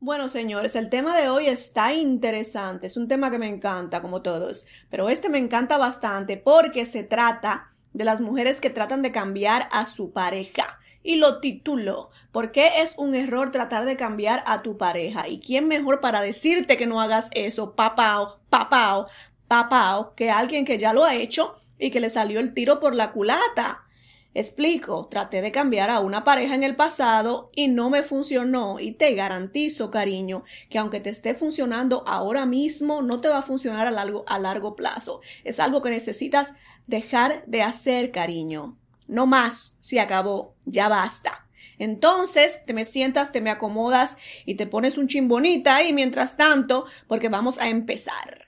Bueno, señores, el tema de hoy está interesante. Es un tema que me encanta, como todos. Pero este me encanta bastante porque se trata de las mujeres que tratan de cambiar a su pareja. Y lo titulo, ¿por qué es un error tratar de cambiar a tu pareja? ¿Y quién mejor para decirte que no hagas eso, papao, papao, papao, que alguien que ya lo ha hecho y que le salió el tiro por la culata? Explico, traté de cambiar a una pareja en el pasado y no me funcionó y te garantizo, cariño, que aunque te esté funcionando ahora mismo, no te va a funcionar a largo, a largo plazo. Es algo que necesitas dejar de hacer, cariño. No más, se acabó, ya basta. Entonces te me sientas, te me acomodas y te pones un chimbonita ahí mientras tanto, porque vamos a empezar.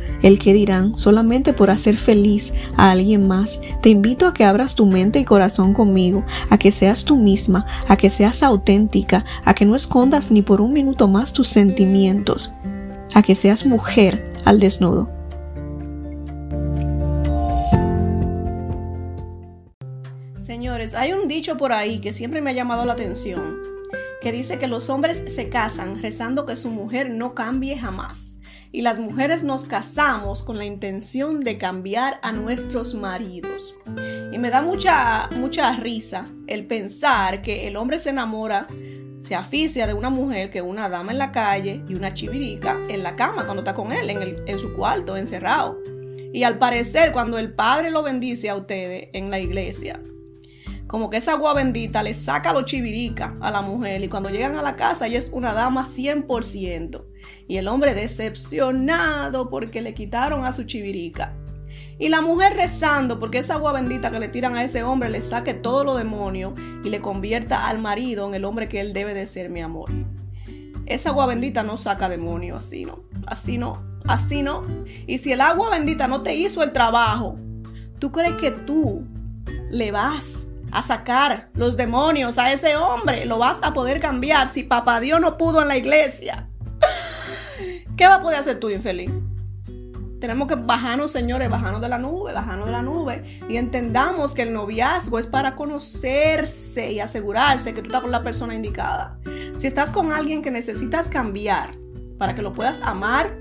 el que dirán solamente por hacer feliz a alguien más. Te invito a que abras tu mente y corazón conmigo, a que seas tú misma, a que seas auténtica, a que no escondas ni por un minuto más tus sentimientos, a que seas mujer al desnudo. Señores, hay un dicho por ahí que siempre me ha llamado la atención, que dice que los hombres se casan rezando que su mujer no cambie jamás y las mujeres nos casamos con la intención de cambiar a nuestros maridos. Y me da mucha, mucha risa el pensar que el hombre se enamora, se aficia de una mujer que una dama en la calle y una chivirica en la cama cuando está con él, en, en su cuarto, encerrado. Y al parecer, cuando el Padre lo bendice a ustedes en la iglesia, como que esa agua bendita le saca los chivirica a la mujer y cuando llegan a la casa ella es una dama 100%. Y el hombre decepcionado porque le quitaron a su chivirica. Y la mujer rezando porque esa agua bendita que le tiran a ese hombre le saque todo lo demonio y le convierta al marido en el hombre que él debe de ser, mi amor. Esa agua bendita no saca demonio, así no, así no, así no. Y si el agua bendita no te hizo el trabajo, ¿tú crees que tú le vas a sacar los demonios a ese hombre. Lo vas a poder cambiar si papá Dios no pudo en la iglesia. ¿Qué va a poder hacer tú, infeliz? Tenemos que bajarnos, señores, bajarnos de la nube, bajarnos de la nube y entendamos que el noviazgo es para conocerse y asegurarse que tú estás con la persona indicada. Si estás con alguien que necesitas cambiar para que lo puedas amar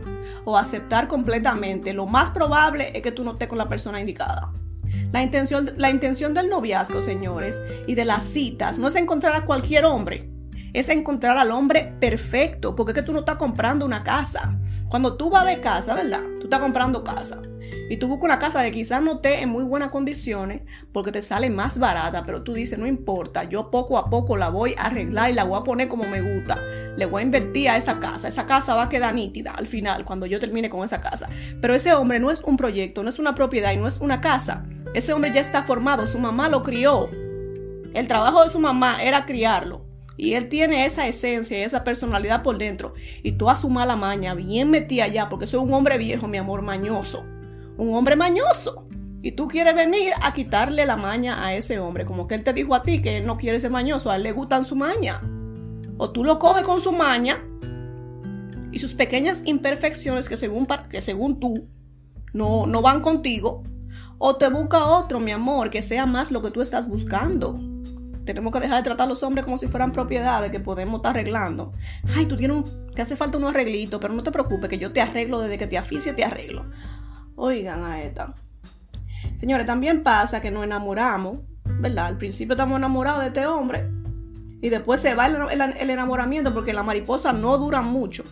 o aceptar completamente, lo más probable es que tú no estés con la persona indicada. La intención, la intención del noviazgo, señores, y de las citas no es encontrar a cualquier hombre, es encontrar al hombre perfecto, porque es que tú no estás comprando una casa. Cuando tú vas a ver casa, ¿verdad? Tú estás comprando casa. Y tú buscas una casa de quizás no esté en muy buenas condiciones porque te sale más barata, pero tú dices, no importa, yo poco a poco la voy a arreglar y la voy a poner como me gusta. Le voy a invertir a esa casa. Esa casa va a quedar nítida al final, cuando yo termine con esa casa. Pero ese hombre no es un proyecto, no es una propiedad y no es una casa. Ese hombre ya está formado, su mamá lo crió. El trabajo de su mamá era criarlo. Y él tiene esa esencia y esa personalidad por dentro. Y toda su mala maña, bien metida allá, porque soy un hombre viejo, mi amor, mañoso. Un hombre mañoso. Y tú quieres venir a quitarle la maña a ese hombre. Como que él te dijo a ti que él no quiere ser mañoso, a él le gustan su maña. O tú lo coges con su maña y sus pequeñas imperfecciones que según, que según tú no, no van contigo, o te busca otro, mi amor, que sea más lo que tú estás buscando. Tenemos que dejar de tratar a los hombres como si fueran propiedades que podemos estar arreglando. Ay, tú tienes un, te hace falta un arreglito, pero no te preocupes, que yo te arreglo desde que te aficie, te arreglo. Oigan a esta. Señores, también pasa que nos enamoramos, ¿verdad? Al principio estamos enamorados de este hombre y después se va el, enamoramiento porque las mariposas no duran mucho.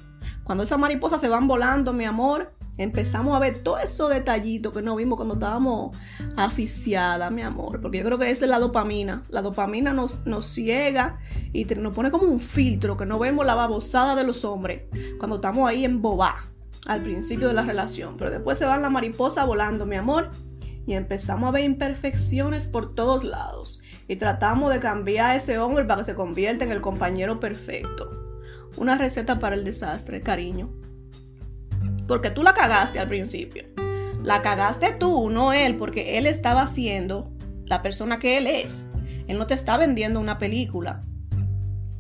Cuando esas mariposas se van volando, mi amor, empezamos a ver todos esos detallitos que no vimos cuando estábamos aficiadas, mi amor. Porque yo creo que esa es la dopamina. La dopamina nos, nos ciega y nos pone como un filtro que no vemos la babosada de los hombres cuando estamos ahí en bobá al principio de la relación. Pero después se van la mariposa volando, mi amor. Y empezamos a ver imperfecciones por todos lados. Y tratamos de cambiar a ese hombre para que se convierta en el compañero perfecto. Una receta para el desastre, cariño porque tú la cagaste al principio. La cagaste tú, no él, porque él estaba siendo la persona que él es. Él no te está vendiendo una película.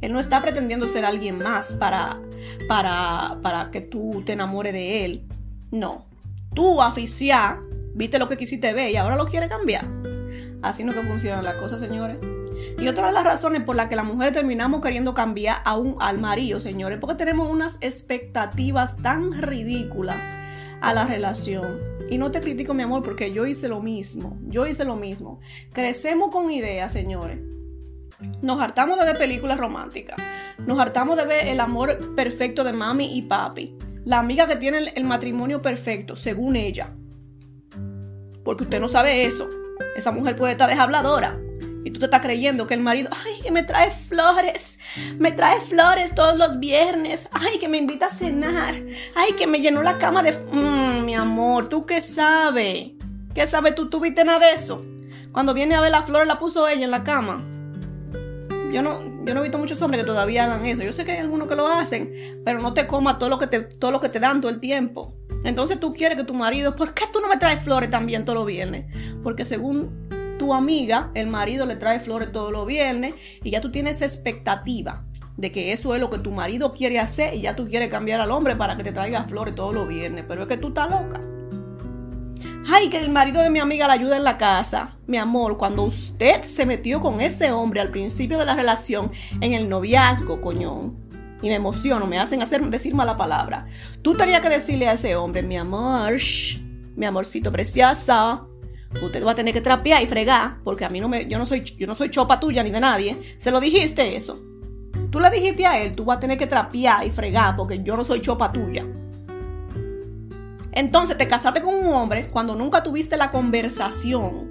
Él no está pretendiendo ser alguien más para, para, para que tú te enamores de él. No. Tú, aficiar, viste lo que quisiste ver y ahora lo quiere cambiar. Así no que funcionan las cosas, señores. Y otra de las razones por las que las mujeres terminamos queriendo cambiar a un, al marido, señores, porque tenemos unas expectativas tan ridículas a la relación. Y no te critico, mi amor, porque yo hice lo mismo. Yo hice lo mismo. Crecemos con ideas, señores. Nos hartamos de ver películas románticas. Nos hartamos de ver el amor perfecto de mami y papi. La amiga que tiene el, el matrimonio perfecto, según ella. Porque usted no sabe eso. Esa mujer puede estar deshabladora. Y tú te estás creyendo que el marido, ay, que me trae flores, me trae flores todos los viernes, ay, que me invita a cenar, ay, que me llenó la cama de... Mmm, mi amor, ¿tú qué sabes? ¿Qué sabes tú? ¿Tuviste nada de eso? Cuando viene a ver las flores la puso ella en la cama. Yo no, yo no he visto muchos hombres que todavía hagan eso. Yo sé que hay algunos que lo hacen, pero no te coma todo lo que te, todo lo que te dan todo el tiempo. Entonces tú quieres que tu marido, ¿por qué tú no me traes flores también todos los viernes? Porque según tu amiga, el marido le trae flores todos los viernes y ya tú tienes expectativa de que eso es lo que tu marido quiere hacer y ya tú quieres cambiar al hombre para que te traiga flores todos los viernes, pero es que tú estás loca. Ay, que el marido de mi amiga la ayuda en la casa. Mi amor, cuando usted se metió con ese hombre al principio de la relación, en el noviazgo, coñón, y me emociono, me hacen hacer decir mala palabra. Tú tenías que decirle a ese hombre, mi amor, mi amorcito preciosa, usted va a tener que trapear y fregar, porque a mí no me, yo no soy, yo no soy chopa tuya ni de nadie. Se lo dijiste eso. Tú le dijiste a él, tú vas a tener que trapear y fregar, porque yo no soy chopa tuya. Entonces te casaste con un hombre cuando nunca tuviste la conversación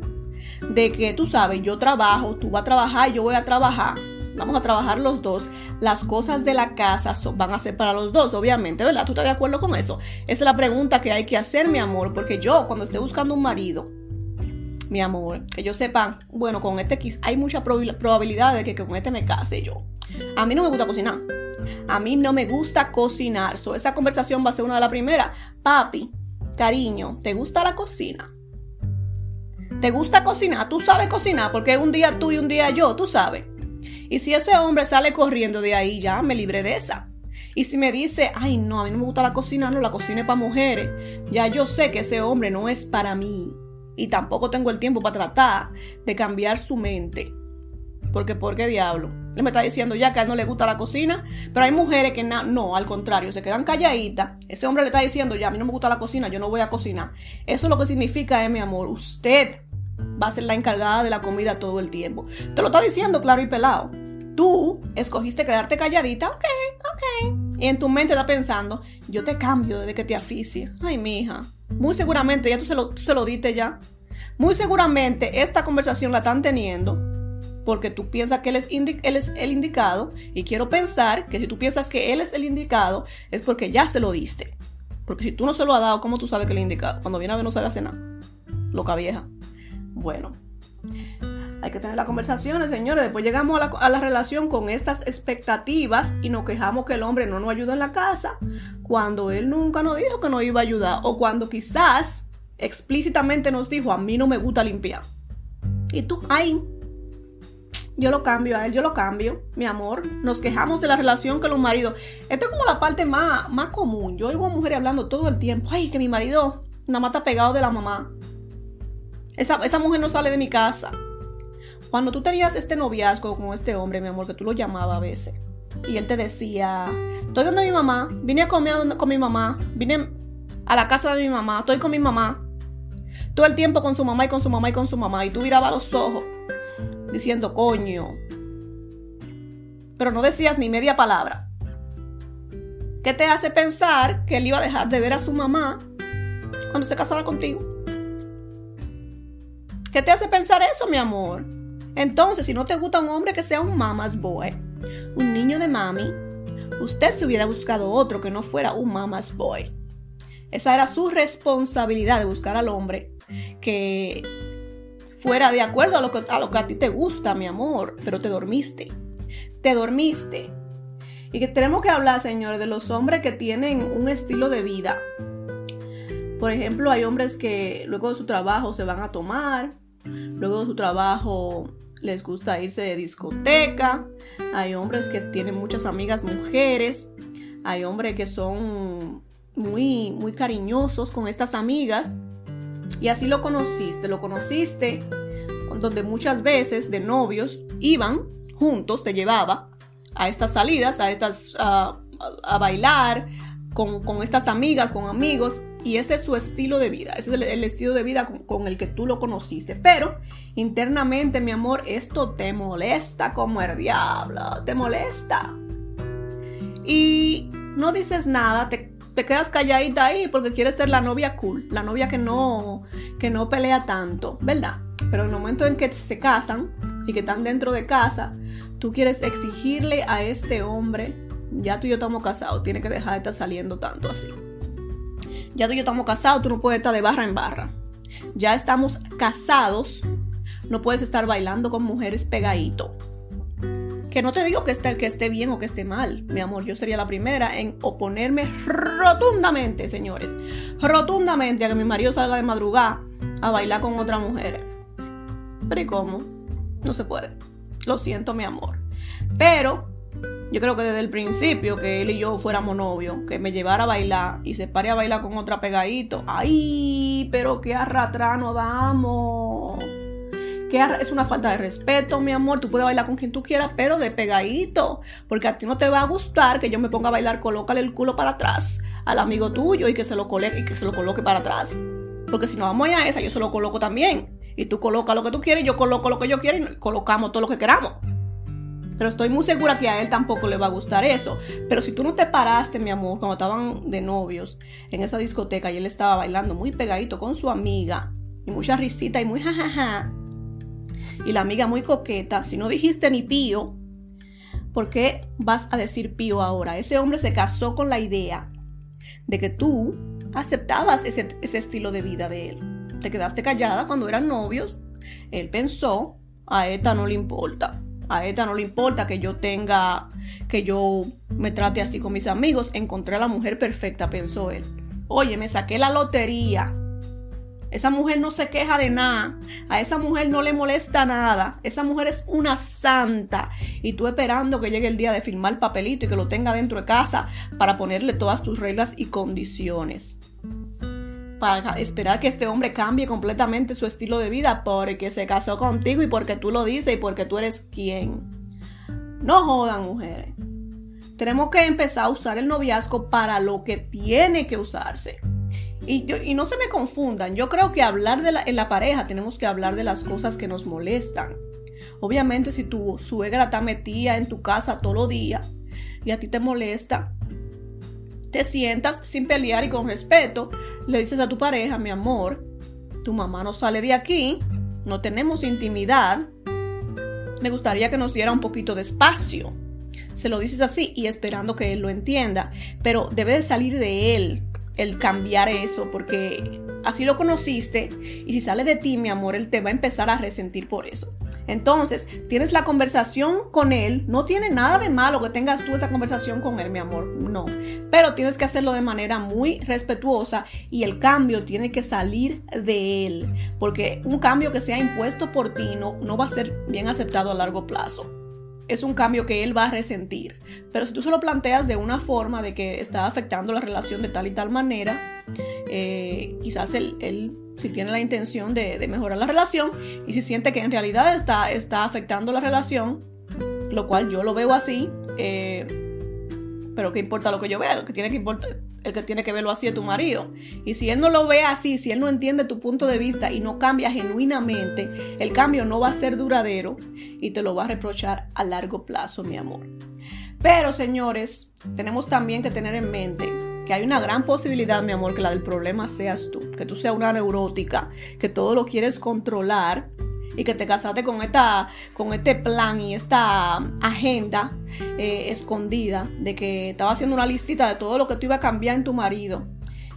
de que tú sabes, yo trabajo, tú vas a trabajar, yo voy a trabajar. Vamos a trabajar los dos. Las cosas de la casa van a ser para los dos, obviamente, ¿verdad? ¿Tú estás de acuerdo con eso? Esa es la pregunta que hay que hacer, mi amor, porque yo cuando esté buscando un marido, mi amor, que yo sepa, bueno, con este hay mucha probabilidad de que con este me case yo. A mí no me gusta cocinar. A mí no me gusta cocinar. Esa conversación va a ser una de las primeras. Papi, cariño, ¿te gusta la cocina? ¿Te gusta cocinar? Tú sabes cocinar porque un día tú y un día yo, tú sabes. Y si ese hombre sale corriendo de ahí, ya me libré de esa. Y si me dice, ay, no, a mí no me gusta la cocina, no, la cocina es para mujeres, ya yo sé que ese hombre no es para mí y tampoco tengo el tiempo para tratar de cambiar su mente. Porque, ¿por qué diablo? Él me está diciendo ya que a él no le gusta la cocina, pero hay mujeres que no, al contrario, se quedan calladitas. Ese hombre le está diciendo ya, a mí no me gusta la cocina, yo no voy a cocinar. Eso lo que significa es, mi amor, usted va a ser la encargada de la comida todo el tiempo. Te lo está diciendo claro y pelado. Tú escogiste quedarte calladita, ok, ok. Y en tu mente está pensando, yo te cambio desde que te aficie. Ay, mi hija, muy seguramente ya tú se lo, se lo diste ya. Muy seguramente esta conversación la están teniendo porque tú piensas que él es, el indicado y quiero pensar que si tú piensas que él es el indicado es porque ya se lo diste. Porque si tú no se lo has dado, ¿cómo tú sabes que es indicado? Cuando viene a ver no sabe hacer nada. Loca vieja. Bueno. Hay que tener las conversaciones, señores. Después llegamos a la, relación con estas expectativas y nos quejamos que el hombre no nos ayuda en la casa cuando él nunca nos dijo que nos iba a ayudar o cuando quizás explícitamente nos dijo a mí no me gusta limpiar. Y tú, ay, yo lo cambio a él, yo lo cambio, mi amor. Nos quejamos de la relación con los maridos. Esto es como la parte más, más común. Yo oigo a mujeres hablando todo el tiempo, ay, que mi marido nada más está pegado de la mamá. Esa, esa mujer no sale de mi casa. Cuando tú tenías este noviazgo con este hombre, mi amor, que tú lo llamabas a veces, y él te decía, estoy donde mi mamá, vine a comer con mi mamá, vine a la casa de mi mamá, estoy con mi mamá, todo el tiempo con su mamá y con su mamá y con su mamá, y tú mirabas los ojos diciendo, coño, pero no decías ni media palabra. ¿Qué te hace pensar que él iba a dejar de ver a su mamá cuando se casara contigo? ¿Qué te hace pensar eso, mi amor? Entonces, si no te gusta un hombre que sea un mama's boy, un niño de mami, usted se hubiera buscado otro que no fuera un mama's boy. Esa era su responsabilidad de buscar al hombre que fuera de acuerdo a lo que a, lo que a ti te gusta, mi amor, pero te dormiste. Te dormiste. Y que tenemos que hablar, señores, de los hombres que tienen un estilo de vida Por ejemplo, hay hombres que luego de su trabajo se van a tomar, luego de su trabajo les gusta irse de discoteca, hay hombres que tienen muchas amigas mujeres, hay hombres que son muy, muy cariñosos con estas amigas. Y así lo conociste, lo conociste donde muchas veces de novios iban juntos, te llevaba a estas salidas, a estas a, bailar con, estas amigas, con amigos, y ese es su estilo de vida, ese es el, estilo de vida con, el que tú lo conociste. Pero internamente, mi amor, esto te molesta como el diablo, te molesta. Y no dices nada, te, te, quedas calladita ahí porque quieres ser la novia cool, la novia que no, que no pelea tanto, ¿verdad? Pero en el momento en que se casan y que están dentro de casa, tú quieres exigirle a este hombre, ya tú y yo estamos casados, tiene que dejar de estar saliendo tanto así. Ya tú y yo estamos casados, tú no puedes estar de barra en barra. Ya estamos casados, no puedes estar bailando con mujeres pegadito. Que no te digo que esté, que esté bien o que esté mal, mi amor. Yo sería la primera en oponerme rotundamente, señores. Rotundamente a que mi marido salga de madrugada a bailar con otra mujer. Pero ¿y cómo? No se puede. Lo siento, mi amor. Pero yo creo que desde el principio que él y yo fuéramos novios, que me llevara a bailar y se pare a bailar con otra pegadito. ¡Ay! Pero qué arratra nos damos. Que es una falta de respeto, mi amor. Tú puedes bailar con quien tú quieras, pero de pegadito. Porque a ti no te va a gustar que yo me ponga a bailar, colócale el culo para atrás al amigo tuyo y que se lo coloque, y que se lo coloque para atrás. Porque si no vamos a esa, yo se lo coloco también y tú colocas lo que tú quieres, yo coloco lo que yo quiero y colocamos todo lo que queramos. Pero estoy muy segura que a él tampoco le va a gustar eso. Pero si tú no te paraste, mi amor, cuando estaban de novios en esa discoteca y él estaba bailando muy pegadito con su amiga y mucha risita y muy jajaja. Y la amiga muy coqueta, si no dijiste ni pío, ¿por qué vas a decir pío ahora? Ese hombre se casó con la idea de que tú aceptabas ese, ese estilo de vida de él te quedaste callada cuando eran novios. Él pensó, a esta no le importa. A esta no le importa que yo tenga, que yo me trate así con mis amigos. Encontré a la mujer perfecta, pensó él. Oye, me saqué la lotería. Esa mujer no se queja de nada. A esa mujer no le molesta nada. Esa mujer es una santa. Y tú esperando que llegue el día de firmar el papelito y que lo tenga dentro de casa para ponerle todas tus reglas y condiciones para esperar que este hombre cambie completamente su estilo de vida porque se casó contigo y porque tú lo dices y porque tú eres quien. No jodan, mujeres. Tenemos que empezar a usar el noviazgo para lo que tiene que usarse. Y, y no se me confundan, yo creo que hablar de la, en la pareja tenemos que hablar de las cosas que nos molestan. Obviamente si tu suegra está metida en tu casa todo el día y a ti te molesta, te sientas sin pelear y con respeto, le dices a tu pareja, mi amor, tu mamá no sale de aquí, no tenemos intimidad, me gustaría que nos diera un poquito de espacio. Se lo dices así y esperando que él lo entienda, pero debe de salir de él el cambiar eso, porque así lo conociste y si sale de ti, mi amor, él te va a empezar a resentir por eso. Entonces, tienes la conversación con él, no tiene nada de malo que tengas tú esa conversación con él, mi amor, no, pero tienes que hacerlo de manera muy respetuosa y el cambio tiene que salir de él, porque un cambio que sea impuesto por ti no, no va a ser bien aceptado a largo plazo es un cambio que él va a resentir. Pero si tú se lo planteas de una forma de que está afectando la relación de tal y tal manera, eh, quizás él, si tiene la intención de, mejorar la relación y si siente que en realidad está, está afectando la relación, lo cual yo lo veo así, eh, pero ¿qué importa lo que yo vea? Lo que tiene que importar, el que tiene que verlo así es tu marido. Y si él no lo ve así, si él no entiende tu punto de vista y no cambia genuinamente, el cambio no va a ser duradero y te lo va a reprochar a largo plazo, mi amor. Pero señores, tenemos también que tener en mente que hay una gran posibilidad, mi amor, que la del problema seas tú, que tú seas una neurótica, que todo lo quieres controlar y que te casaste con, esta, con este plan y esta agenda eh, escondida de que estaba haciendo una listita de todo lo que tú ibas a cambiar en tu marido.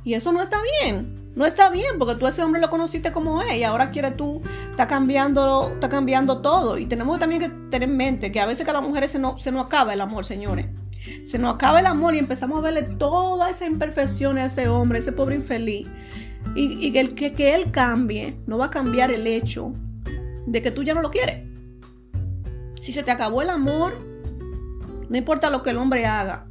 Y eso no está bien. No está bien porque tú a ese hombre lo conociste como es y ahora quiere tú, está cambiando, está cambiando todo. Y tenemos también que tener en mente que a veces que a las mujeres se nos, se nos acaba el amor, señores. Se nos acaba el amor y empezamos a verle toda esa imperfección a ese hombre, ese pobre infeliz. Y, el que, que él cambie no va a cambiar el hecho de que tú ya no lo quieres. Si se te acabó el amor, no importa lo que el hombre haga,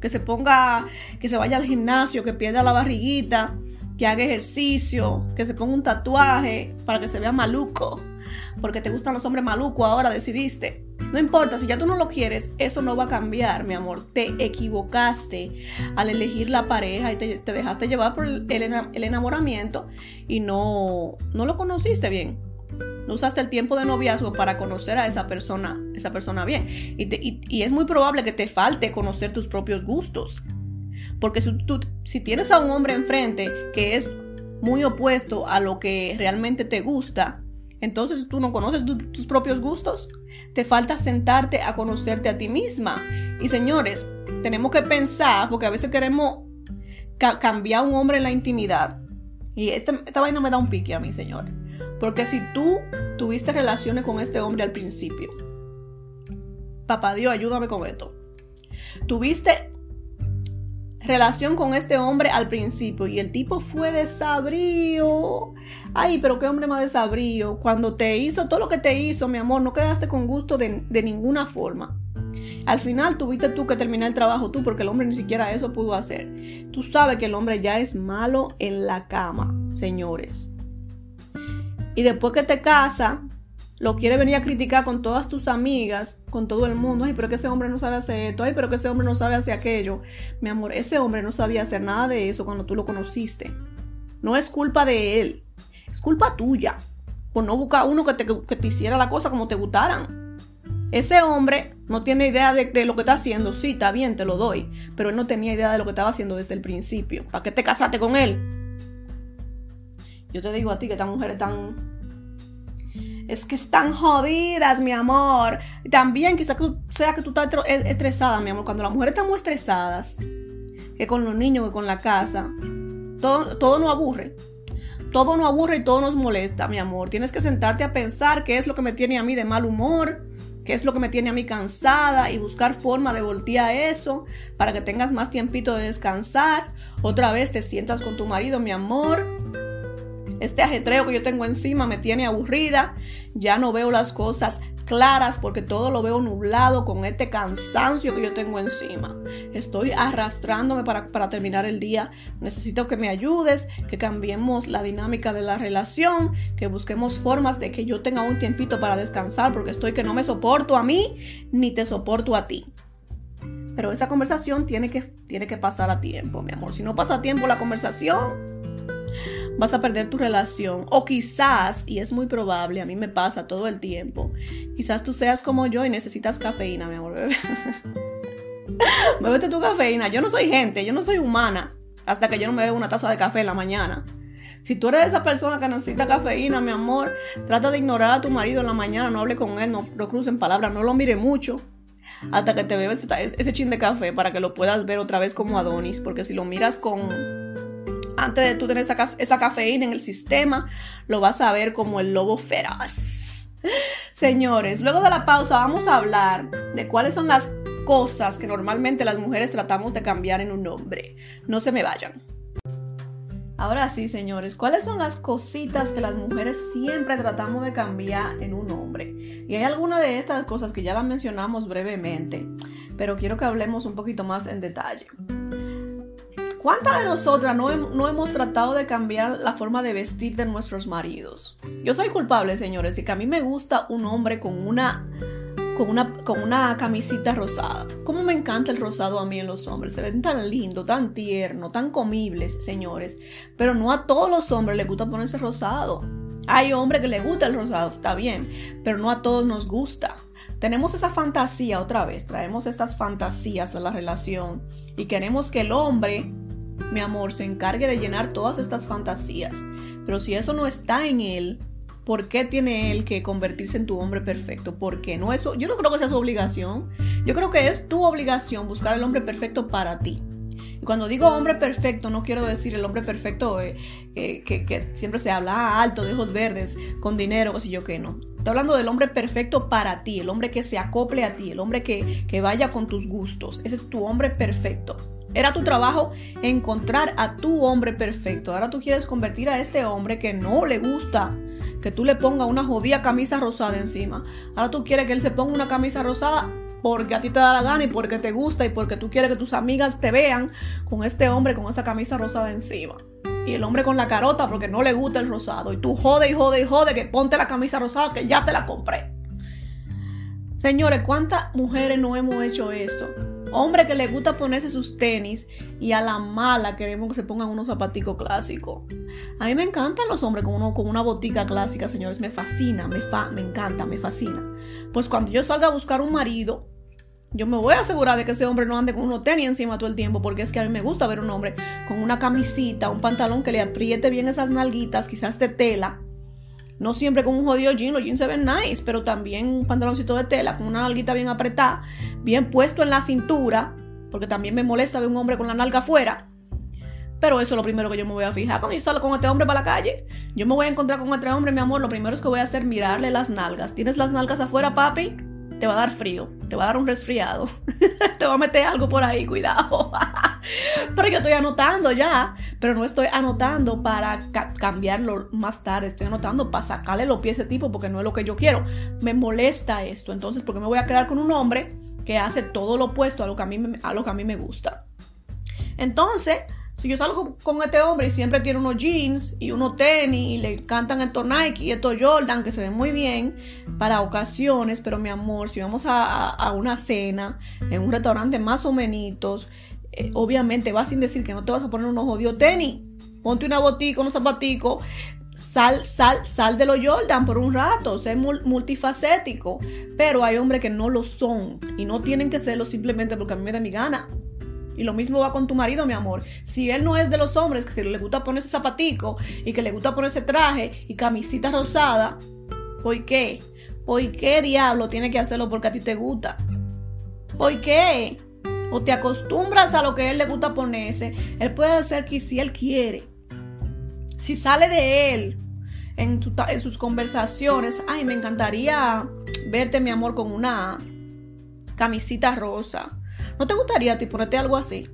que se ponga, que se vaya al gimnasio, que pierda la barriguita, que haga ejercicio, que se ponga un tatuaje para que se vea maluco, porque te gustan los hombres malucos ahora decidiste. No importa, si ya tú no lo quieres, eso no va a cambiar, mi amor. Te equivocaste al elegir la pareja y te, dejaste llevar por el, el, enamoramiento y no, no lo conociste bien. No usaste el tiempo de noviazgo para conocer a esa persona, esa persona bien. Y, es muy probable que te falte conocer tus propios gustos. Porque si, tú, si tienes a un hombre enfrente que es muy opuesto a lo que realmente te gusta, entonces tú no conoces tus propios gustos. Te falta sentarte a conocerte a ti misma. Y señores, tenemos que pensar, porque a veces queremos cambiar a un hombre en la intimidad. Y esta, esta vaina me da un pique a mí, señores. Porque si tú tuviste relaciones con este hombre al principio, papá Dios, ayúdame con esto. Tuviste relación con este hombre al principio y el tipo fue desabrío. Ay, pero qué hombre más desabrío. Cuando te hizo todo lo que te hizo, mi amor, no quedaste con gusto de, de ninguna forma. Al final tuviste tú que terminar el trabajo tú porque el hombre ni siquiera eso pudo hacer. Tú sabes que el hombre ya es malo en la cama, señores. Y después que te casa, lo quiere venir a criticar con todas tus amigas, con todo el mundo. Ay, pero que ese hombre no sabe hacer esto. Ay, pero que ese hombre no sabe hacer aquello. Mi amor, ese hombre no sabía hacer nada de eso cuando tú lo conociste. No es culpa de él. Es culpa tuya. Por no buscar uno que te, que te hiciera la cosa como te gustaran. Ese hombre no tiene idea de, de, lo que está haciendo. Sí, está bien, te lo doy. Pero él no tenía idea de lo que estaba haciendo desde el principio. ¿Para qué te casaste con él? Yo te digo a ti que estas mujeres están. Es que están jodidas, mi amor. También quizás sea que tú estás estresada, mi amor. Cuando las mujeres están muy estresadas, que con los niños, que con la casa, todo, todo nos aburre. Todo nos aburre y todo nos molesta, mi amor. Tienes que sentarte a pensar qué es lo que me tiene a mí de mal humor, qué es lo que me tiene a mí cansada y buscar forma de voltear eso para que tengas más tiempito de descansar. Otra vez te sientas con tu marido, mi amor este ajetreo que yo tengo encima me tiene aburrida, ya no veo las cosas claras porque todo lo veo nublado con este cansancio que yo tengo encima. Estoy arrastrándome para, para, terminar el día. Necesito que me ayudes, que cambiemos la dinámica de la relación, que busquemos formas de que yo tenga un tiempito para descansar porque estoy que no me soporto a mí ni te soporto a ti. Pero esa conversación tiene que, tiene que pasar a tiempo, mi amor. Si no pasa a tiempo la conversación, vas a perder tu relación. O quizás, y es muy probable, a mí me pasa todo el tiempo, quizás tú seas como yo y necesitas cafeína, mi amor. Bébete tu cafeína. Yo no soy gente, yo no soy humana hasta que yo no me bebo una taza de café en la mañana. Si tú eres esa persona que necesita cafeína, mi amor, trata de ignorar a tu marido en la mañana, no hable con él, no, no crucen palabras, no lo mire mucho hasta que te bebes ese chin de café para que lo puedas ver otra vez como Adonis, porque si lo miras con antes de tú tener esa, cafeína en el sistema, lo vas a ver como el lobo feroz. Señores, luego de la pausa vamos a hablar de cuáles son las cosas que normalmente las mujeres tratamos de cambiar en un hombre. No se me vayan. Ahora sí, señores, ¿cuáles son las cositas que las mujeres siempre tratamos de cambiar en un hombre? Y hay algunas de estas cosas que ya las mencionamos brevemente, pero quiero que hablemos un poquito más en detalle. ¿Cuántas de nosotras no, hemos tratado de cambiar la forma de vestir de nuestros maridos? Yo soy culpable, señores, y que a mí me gusta un hombre con una, con una, con una camisita rosada. ¿Cómo me encanta el rosado a mí en los hombres? Se ven tan lindo, tan tierno, tan comibles, señores. Pero no a todos los hombres les gusta ponerse rosado. Hay hombres que les gusta el rosado, está bien, pero no a todos nos gusta. Tenemos esa fantasía otra vez, traemos estas fantasías de la relación y queremos que el hombre mi amor, se encargue de llenar todas estas fantasías. Pero si eso no está en él, ¿por qué tiene él que convertirse en tu hombre perfecto? ¿Por qué no eso? Yo no creo que sea su obligación. Yo creo que es tu obligación buscar el hombre perfecto para ti. Y cuando digo hombre perfecto, no quiero decir el hombre perfecto eh, que, siempre se habla ah, alto, de ojos verdes, con dinero, o si yo que no. Estoy hablando del hombre perfecto para ti, el hombre que se acople a ti, el hombre que, que vaya con tus gustos. Ese es tu hombre perfecto. Era tu trabajo encontrar a tu hombre perfecto. Ahora tú quieres convertir a este hombre que no le gusta que tú le pongas una jodida camisa rosada encima. Ahora tú quieres que él se ponga una camisa rosada porque a ti te da la gana y porque te gusta y porque tú quieres que tus amigas te vean con este hombre con esa camisa rosada encima. Y el hombre con la carota porque no le gusta el rosado. Y tú jode y jode y jode que ponte la camisa rosada que ya te la compré. Señores, ¿cuántas mujeres no hemos hecho eso? Hombre que le gusta ponerse sus tenis y a la mala queremos que se pongan unos zapaticos clásicos. A mí me encantan los hombres con, uno, con una botica clásica, señores. Me fascina, me, fa, me encanta, me fascina. Pues cuando yo salga a buscar un marido, yo me voy a asegurar de que ese hombre no ande con unos tenis encima todo el tiempo, porque es que a mí me gusta ver un hombre con una camisita, un pantalón que le apriete bien esas nalguitas, quizás de tela, no siempre con un jodido jean, los jeans se ven nice, pero también un pantaloncito de tela con una nalguita bien apretada, bien puesto en la cintura, porque también me molesta ver un hombre con la nalga afuera. Pero eso es lo primero que yo me voy a fijar. Cuando yo salgo con este hombre para la calle, yo me voy a encontrar con este hombre, mi amor. Lo primero es que voy a hacer mirarle las nalgas. ¿Tienes las nalgas afuera, papi? Te va a dar frío, te va a dar un resfriado, te va a meter algo por ahí, cuidado. pero yo estoy anotando ya, pero no estoy anotando para cambiarlo más tarde, estoy anotando para sacarle los pies a ese tipo porque no es lo que yo quiero. Me molesta esto, entonces, porque me voy a quedar con un hombre que hace todo lo opuesto a lo que a lo que a mí me gusta. Entonces, si yo salgo con este hombre y siempre tiene unos jeans y unos tenis y le encantan estos Nike y estos Jordan que se ven muy bien para ocasiones, pero mi amor, si vamos a, una cena en un restaurante más o menos, eh, obviamente va sin decir que no te vas a poner unos jodidos tenis. Ponte una botica, unos zapaticos, sal, sal, sal de los Jordan por un rato, sé multifacético. Pero hay hombres que no lo son y no tienen que serlo simplemente porque a mí me da mi gana. Y lo mismo va con tu marido, mi amor. Si él no es de los hombres que se le gusta ponerse zapatico y que le gusta ponerse traje y camisita rosada, ¿por qué? ¿Por qué diablo tiene que hacerlo porque a ti te gusta? ¿Por qué? O te acostumbras a lo que él le gusta ponerse. Él puede hacer que si él quiere. Si sale de él en, en sus conversaciones, ay, me encantaría verte, mi amor, con una camisita rosa ¿No te gustaría a ti ponerte algo así?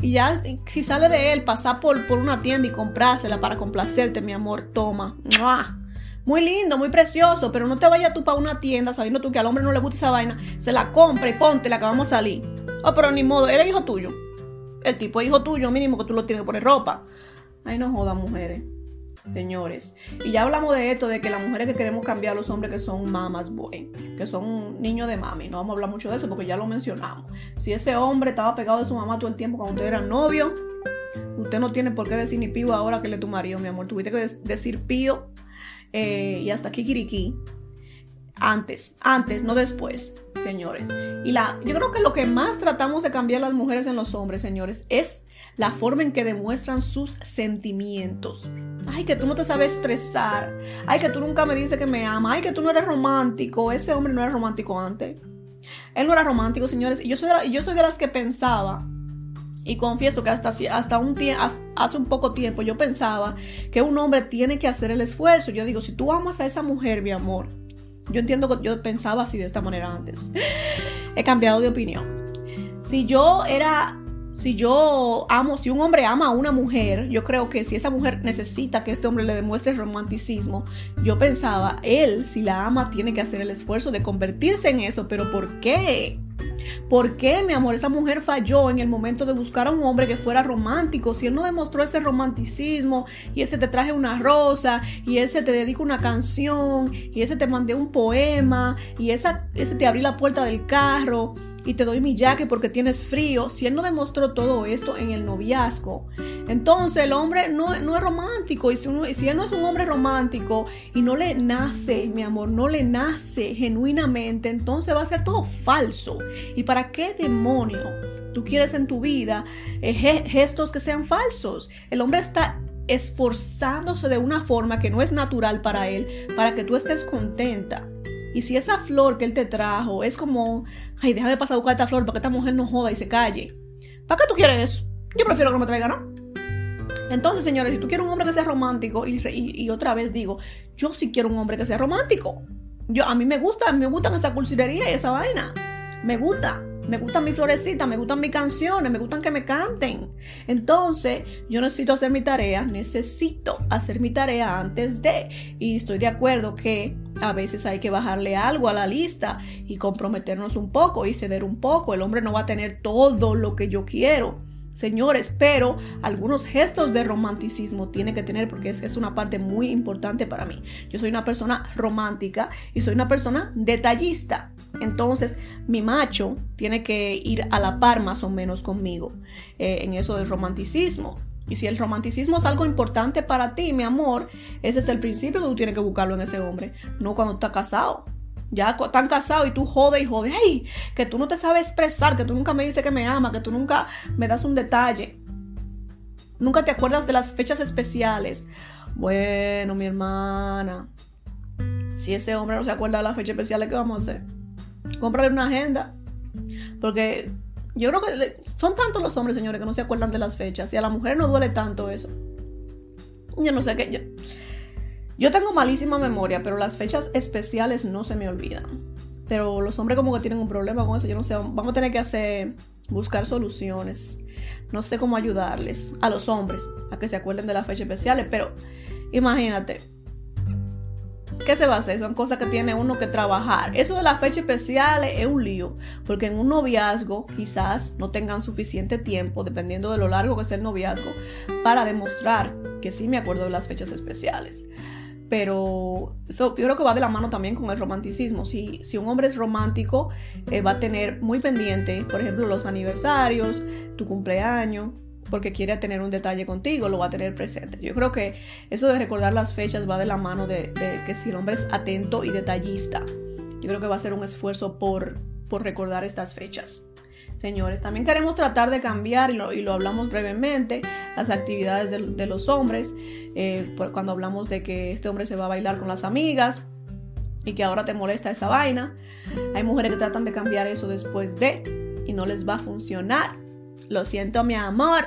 Y ya, si sale de él, pasar por, por una tienda y comprársela para complacerte, mi amor, toma. Muy lindo, muy precioso, pero no te vayas tú para una tienda sabiendo tú que al hombre no le gusta esa vaina, se la compra y ponte la que vamos a salir. Oh, pero ni modo, él es hijo tuyo. El tipo es hijo tuyo, mínimo que tú lo tienes que poner ropa. Ay, no jodas, mujeres señores. Y ya hablamos de esto, de que las mujeres que queremos cambiar, los hombres que son mamas boy, que son niños de mami. No vamos a hablar mucho de eso porque ya lo mencionamos. Si ese hombre estaba pegado de su mamá todo el tiempo cuando usted era novio, usted no tiene por qué decir ni pío ahora que le tu marido, mi amor. Tuviste que decir pío eh, y hasta kikiriki. Antes, antes, no después, señores. Y la, yo creo que lo que más tratamos de cambiar las mujeres en los hombres, señores, es la forma en que demuestran sus sentimientos. Ay, que tú no te sabes expresar. Ay, que tú nunca me dices que me ama. Ay, que tú no eres romántico. Ese hombre no era romántico antes. Él no era romántico, señores. Y yo soy de, yo soy de las que pensaba, y confieso que hasta, hasta un hace un poco tiempo yo pensaba que un hombre tiene que hacer el esfuerzo. Yo digo, si tú amas a esa mujer, mi amor, yo entiendo que yo pensaba así de esta manera antes. He cambiado de opinión. Si yo era si yo amo, si un hombre ama a una mujer, yo creo que si esa mujer necesita que este hombre le demuestre romanticismo, yo pensaba, él, si la ama, tiene que hacer el esfuerzo de convertirse en eso, pero ¿por qué? ¿Por qué, mi amor, esa mujer falló en el momento de buscar a un hombre que fuera romántico? Si él no demostró ese romanticismo y ese te traje una rosa y ese te dedica una canción y ese te mandé un poema y esa, ese te abrí la puerta del carro y te doy mi jaque porque tienes frío, si él no demostró todo esto en el noviazgo, entonces el hombre no, no es romántico. Y si, si, él no es un hombre romántico y no le nace, mi amor, no le nace genuinamente, entonces va a ser todo falso. ¿Y para qué demonio tú quieres en tu vida eh, gestos que sean falsos? El hombre está esforzándose de una forma que no es natural para él, para que tú estés contenta. Y si esa flor que él te trajo es como, ay, déjame pasar a buscar esta flor para que esta mujer no joda y se calle. ¿Para qué tú quieres eso? Yo prefiero que me traiga, ¿no? Entonces, señores, si tú quieres un hombre que sea romántico, y, otra vez digo, yo sí quiero un hombre que sea romántico. Yo, a mí me gusta, me gustan esta cursilería y esa vaina. Me gusta. Me gustan mis florecitas, me gustan mis canciones, me gustan que me canten. Entonces, yo necesito hacer mi tarea, necesito hacer mi tarea antes de. Y estoy de acuerdo que a veces hay que bajarle algo a la lista y comprometernos un poco y ceder un poco. El hombre no va a tener todo lo que yo quiero señores, pero algunos gestos de romanticismo tiene que tener porque es es una parte muy importante para mí. Yo soy una persona romántica y soy una persona detallista. Entonces, mi macho tiene que ir a la par más o menos conmigo eh, en eso del romanticismo. Y si el romanticismo es algo importante para ti, mi amor, ese es el principio que tú tienes que buscarlo en ese hombre, no cuando estás casado. Ya están casados y tú jodes y jodes. ¡Ay! Que tú no te sabes expresar, que tú nunca me dices que me ama, que tú nunca me das un detalle. Nunca te acuerdas de las fechas especiales. Bueno, mi hermana. Si ese hombre no se acuerda de las fechas especiales, ¿qué vamos a hacer? Cómprale una agenda. Porque yo creo que son tantos los hombres, señores, que no se acuerdan de las fechas. Y a la mujer no duele tanto eso. Yo no sé qué. Yo, yo tengo malísima memoria, pero las fechas especiales no se me olvidan. Pero los hombres como que tienen un problema con eso. Yo no sé, vamos a tener que hacer, buscar soluciones. No sé cómo ayudarles a los hombres a que se acuerden de las fechas especiales, pero imagínate. ¿Qué se va a hacer? Son cosas que tiene uno que trabajar. Eso de las fechas especiales es un lío, porque en un noviazgo quizás no tengan suficiente tiempo, dependiendo de lo largo que sea el noviazgo, para demostrar que sí me acuerdo de las fechas especiales pero eso yo creo que va de la mano también con el romanticismo. Si, si un hombre es romántico, eh, va a tener muy pendiente, por ejemplo, los aniversarios, tu cumpleaños, porque quiere tener un detalle contigo, lo va a tener presente. Yo creo que eso de recordar las fechas va de la mano de, que si el hombre es atento y detallista, yo creo que va a ser un esfuerzo por, por recordar estas fechas. Señores, también queremos tratar de cambiar, y lo, hablamos brevemente, las actividades de, de los hombres. Eh, cuando hablamos de que este hombre se va a bailar con las amigas y que ahora te molesta esa vaina. Hay mujeres que tratan de cambiar eso después de y no les va a funcionar. Lo siento, mi amor,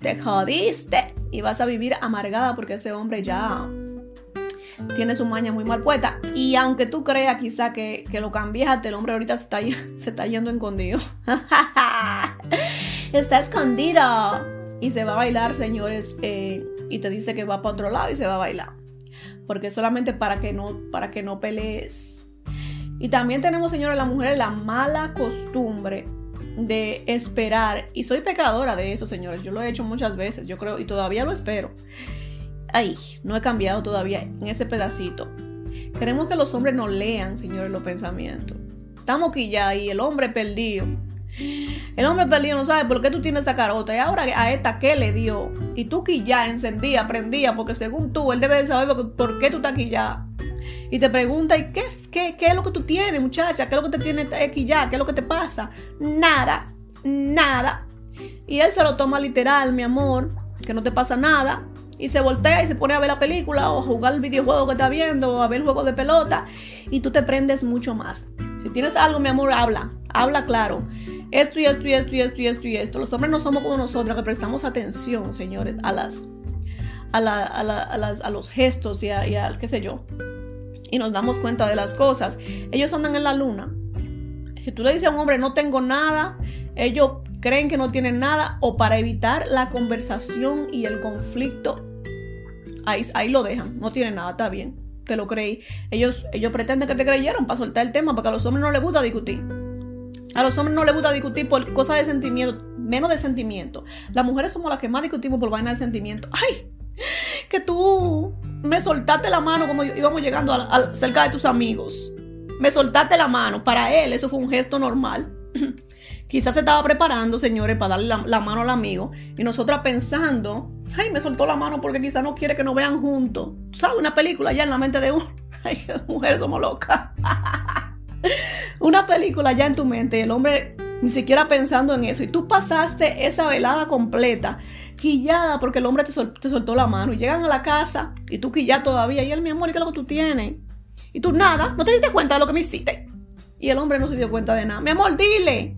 te jodiste y vas a vivir amargada porque ese hombre ya tiene su maña muy mal puesta. Y aunque tú creas quizá que, que lo cambiaste, el hombre ahorita se está, se está yendo escondido. está escondido. Y se va a bailar, señores, eh, y te dice que va para otro lado y se va a bailar. Porque solamente para que no, para que no pelees. Y también tenemos, señores, la mujer la mala costumbre de esperar. Y soy pecadora de eso, señores. Yo lo he hecho muchas veces, yo creo, y todavía lo espero. Ay, no he cambiado todavía en ese pedacito. Queremos que los hombres no lean, señores, los pensamientos. Estamos aquí ya y el hombre perdido el hombre perdido no sabe por qué tú tienes esa carota. Y ahora a esta, ¿qué le dio? Y tú ya encendía, prendía, porque según tú, él debe de saber por, qué tú estás ya. Y te pregunta, ¿y qué, es lo que tú tienes, muchacha? ¿Qué es lo que te tiene aquí ya? ¿Qué es lo que te pasa? Nada, nada. Y él se lo toma literal, mi amor, que no te pasa nada. Y se voltea y se pone a ver la película o a jugar el videojuego que está viendo o a ver el juego de pelota. Y tú te prendes mucho más. Si tienes algo, mi amor, habla. Habla claro esto y esto y esto y esto y esto y esto. Los hombres no somos como nosotros que prestamos atención, señores, a las a, la, a, la, a, las, a los gestos y, a, qué sé yo. Y nos damos cuenta de las cosas. Ellos andan en la luna. Si tú le dices a un hombre no tengo nada, ellos creen que no tienen nada o para evitar la conversación y el conflicto, ahí, ahí lo dejan. No tienen nada, está bien. Te lo creí. Ellos, ellos pretenden que te creyeron para soltar el tema porque a los hombres no les gusta discutir. A los hombres no les gusta discutir por cosas de sentimiento, menos de sentimiento. Las mujeres somos las que más discutimos por vaina de sentimiento. ¡Ay! Que tú me soltaste la mano como íbamos llegando cerca de tus amigos. Me soltaste la mano. Para él eso fue un gesto normal. Quizás se estaba preparando, señores, para darle la, mano al amigo. Y nosotras pensando, ay, me soltó la mano porque quizás no quiere que nos vean juntos. ¿Sabes? Una película ya en la mente de uno. Ay, mujeres somos locas. una película ya en tu mente, el hombre ni siquiera pensando en eso, y tú pasaste esa velada completa, quillada, porque el hombre te, soltó la mano, y llegan a la casa, y tú quillada todavía, y él, mi amor, ¿y qué es lo que tú tienes? Y tú, nada, no te diste cuenta de lo que me hiciste. Y el hombre no se dio cuenta de nada. Mi amor, dile.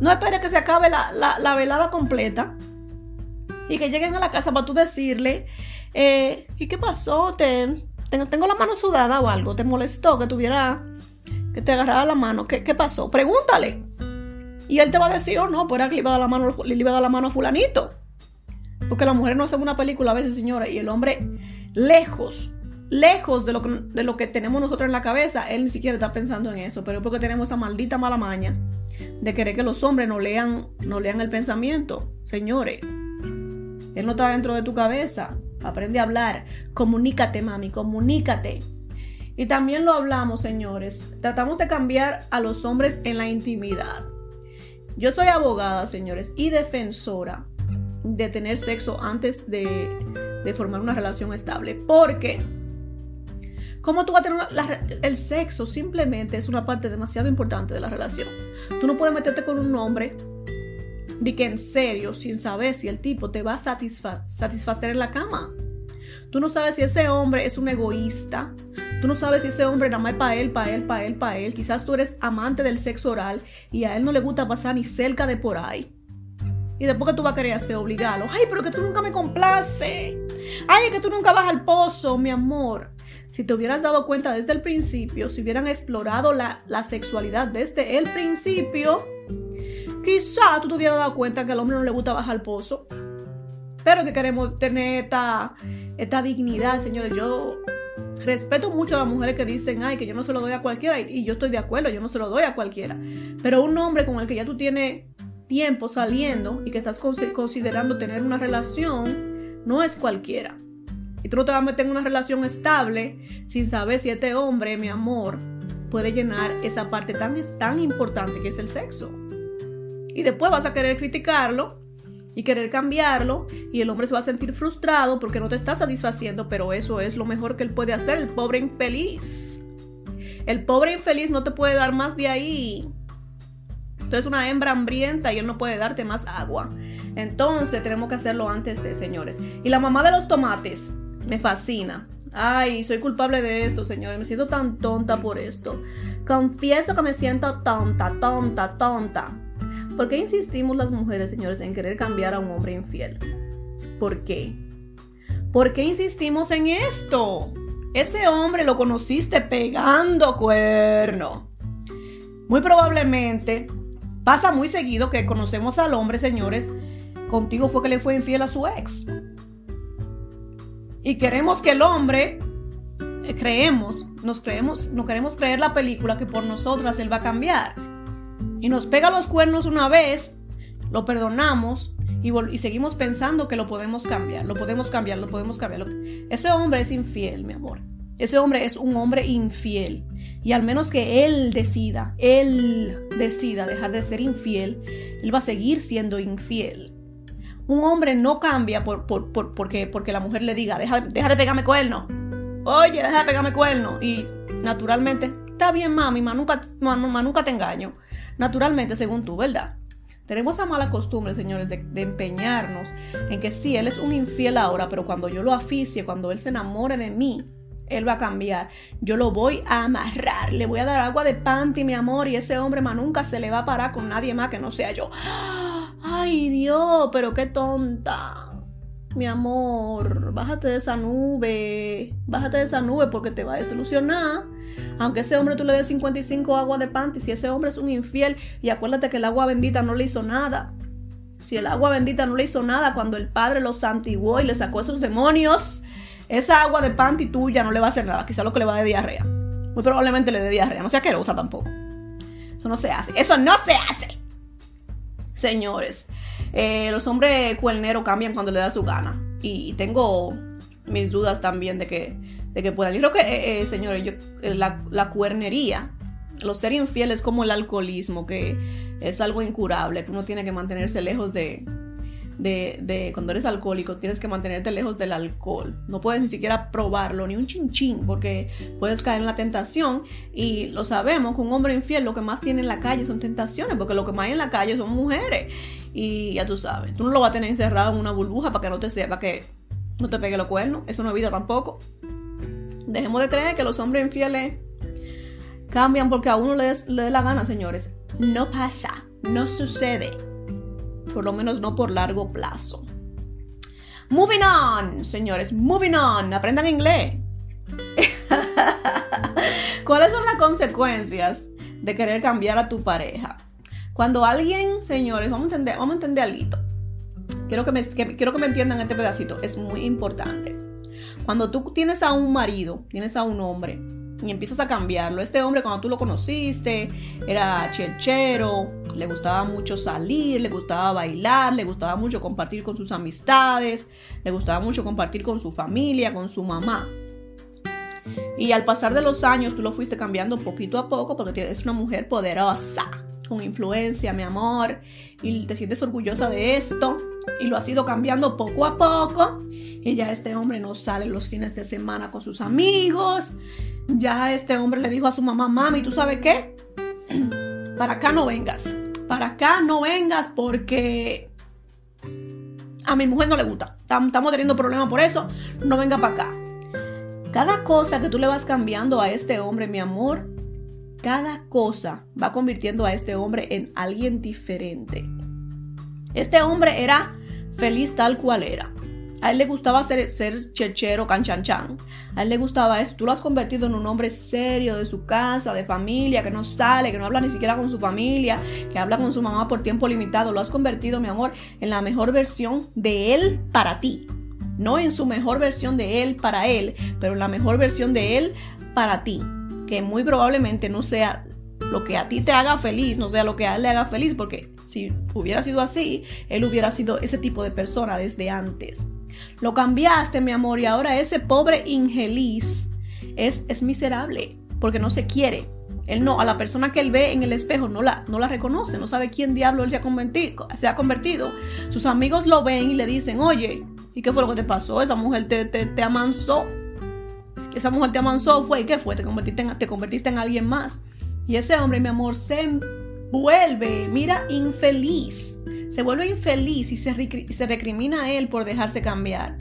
No esperes que se acabe la, velada completa y que lleguen a la casa para tú decirle, eh, ¿y qué pasó? ¿Te, tengo, tengo la mano sudada o algo? ¿Te molestó que tuviera que te agarrara la mano. ¿Qué, pasó? Pregúntale. Y él te va a decir, oh no, pues era que le iba a dar la mano, le iba a dar la mano a fulanito. Porque las mujeres no hacen una película a veces, señora, y el hombre lejos, lejos de lo, que, de lo que tenemos nosotros en la cabeza, él ni siquiera está pensando en eso, pero es porque tenemos esa maldita mala maña de querer que los hombres no lean, no lean el pensamiento. Señores, él no está dentro de tu cabeza. Aprende a hablar. Comunícate, mami, comunícate. Y también lo hablamos, señores. Tratamos de cambiar a los hombres en la intimidad. Yo soy abogada, señores, y defensora de tener sexo antes de, formar una relación estable. Porque ¿Cómo tú vas a tener el sexo? Simplemente es una parte demasiado importante de la relación. Tú no puedes meterte con un hombre de que en serio, sin saber si el tipo te va a satisfacer en la cama. Tú no sabes si ese hombre es un egoísta. Tú no sabes si ese hombre nada más es para él, para él, para él, para él. Quizás tú eres amante del sexo oral y a él no le gusta pasar ni cerca de por ahí. Y después que tú vas a querer hacer obligado. Ay, pero que tú nunca me complace. Ay, que tú nunca vas al pozo, mi amor si te hubieras dado cuenta desde el principio, si hubieran explorado la, sexualidad desde el principio, quizá tú te hubieras dado cuenta que al hombre no le gusta bajar al pozo. Pero que queremos tener esta, esta dignidad, señores. Yo respeto mucho a las mujeres que dicen, ay, que yo no se lo doy a cualquiera. Y, yo estoy de acuerdo, yo no se lo doy a cualquiera. Pero un hombre con el que ya tú tienes tiempo saliendo y que estás considerando tener una relación, no es cualquiera. Y tú no te vas a meter en una relación estable sin saber si este hombre, mi amor, puede llenar esa parte tan, tan importante que es el sexo. Y después vas a querer criticarlo y querer cambiarlo y el hombre se va a sentir frustrado porque no te está satisfaciendo, pero eso es lo mejor que él puede hacer, el pobre infeliz. El pobre infeliz no te puede dar más de ahí. Eres una hembra hambrienta y él no puede darte más agua. Entonces tenemos que hacerlo antes de, señores. Y la mamá de los tomates, me fascina. Ay, soy culpable de esto, señores. Me siento tan tonta por esto. Confieso que me siento tonta, tonta, tonta. ¿Por qué insistimos las mujeres, señores, en querer cambiar a un hombre infiel? ¿Por qué? ¿Por qué insistimos en esto? Ese hombre lo conociste pegando cuerno. Muy probablemente pasa muy seguido que conocemos al hombre, señores. Contigo fue que le fue infiel a su ex y queremos que el hombre eh, creemos, nos creemos, no queremos creer la película que por nosotras él va a cambiar. Y nos pega los cuernos una vez, lo perdonamos y, y, seguimos pensando que lo podemos cambiar, lo podemos cambiar, lo podemos cambiar. Ese hombre es infiel, mi amor. Ese hombre es un hombre infiel. Y al menos que él decida, él decida dejar de ser infiel, él va a seguir siendo infiel. Un hombre no cambia por, porque, porque la mujer le diga, deja, deja de pegarme cuerno. Oye, deja de pegarme cuerno. Y naturalmente, está bien, mami, ma nunca, nunca te engaño. Naturalmente, según tú, ¿verdad? Tenemos esa mala costumbre, señores, de, empeñarnos en que sí, él es un infiel ahora, pero cuando yo lo aficie, cuando él se enamore de mí, él va a cambiar. Yo lo voy a amarrar, le voy a dar agua de panty, mi amor, y ese hombre más nunca se le va a parar con nadie más que no sea yo. Ay Dios, pero qué tonta. Mi amor, bájate de esa nube. Bájate de esa nube porque te va a desilusionar. Aunque ese hombre tú le des 55 agua de panty, si ese hombre es un infiel, y acuérdate que el agua bendita no le hizo nada. Si el agua bendita no le hizo nada cuando el padre lo santiguó y le sacó esos demonios, esa agua de panty tuya no le va a hacer nada. Quizá lo que le va a dar diarrea. Muy probablemente le dé diarrea. No sea asquerosa tampoco. Eso no se hace. Eso no se hace señores. Eh, los hombres cuerneros cambian cuando le da su gana. Y tengo mis dudas también de que, de que puedan. Yo creo que, eh, eh, señores, yo, la, la, cuernería, los ser infieles como el alcoholismo, que es algo incurable, que uno tiene que mantenerse lejos de, de, cuando eres alcohólico, tienes que mantenerte lejos del alcohol. No puedes ni siquiera probarlo, ni un chinchín, porque puedes caer en la tentación. Y lo sabemos, que un hombre infiel lo que más tiene en la calle son tentaciones, porque lo que más hay en la calle son mujeres. Y ya tú sabes, tú no lo vas a tener encerrado en una burbuja para que no te sepa que no te pegue los cuernos. Eso no es vida tampoco. Dejemos de creer que los hombres infieles cambian porque a uno le, dé la gana, señores. No pasa, no sucede por lo menos no por largo plazo. Moving on, señores, moving on, aprendan inglés. ¿Cuáles son las consecuencias de querer cambiar a tu pareja? Cuando alguien, señores, vamos a entender, vamos a entender algo. Quiero que, me, quiero que me entiendan este pedacito, es muy importante. Cuando tú tienes a un marido, tienes a un hombre, y empiezas a cambiarlo. Este hombre cuando tú lo conociste era cherchero, le gustaba mucho salir, le gustaba bailar, le gustaba mucho compartir con sus amistades, le gustaba mucho compartir con su familia, con su mamá. Y al pasar de los años tú lo fuiste cambiando poquito a poco porque es una mujer poderosa, con influencia, mi amor, y te sientes orgullosa de esto y lo has ido cambiando poco a poco. Y ya este hombre no sale los fines de semana con sus amigos. Ya este hombre le dijo a su mamá, mami, ¿tú sabes qué? Para acá no vengas. Para acá no vengas porque a mi mujer no le gusta. Estamos teniendo problemas por eso. No venga para acá. Cada cosa que tú le vas cambiando a este hombre, mi amor, cada cosa va convirtiendo a este hombre en alguien diferente. Este hombre era feliz tal cual era. A él le gustaba ser, ser chechero, canchanchan. A él le gustaba eso. Tú lo has convertido en un hombre serio de su casa, de familia, que no sale, que no habla ni siquiera con su familia, que habla con su mamá por tiempo limitado. Lo has convertido, mi amor, en la mejor versión de él para ti. No en su mejor versión de él para él, pero en la mejor versión de él para ti. Que muy probablemente no sea lo que a ti te haga feliz, no sea lo que a él le haga feliz, porque si hubiera sido así, él hubiera sido ese tipo de persona desde antes. Lo cambiaste, mi amor, y ahora ese pobre infeliz es, es miserable porque no se quiere. Él no, a la persona que él ve en el espejo no la, no la reconoce, no sabe quién diablo él se ha, convertido. Sus amigos lo ven y le dicen, oye, ¿y qué fue lo que te pasó? Esa mujer te, te, te amansó. Esa mujer te amansó, fue, ¿y qué fue? Te convertiste, en, te convertiste en alguien más. Y ese hombre, mi amor, se vuelve, mira, infeliz. Se vuelve infeliz y se, se recrimina a él por dejarse cambiar.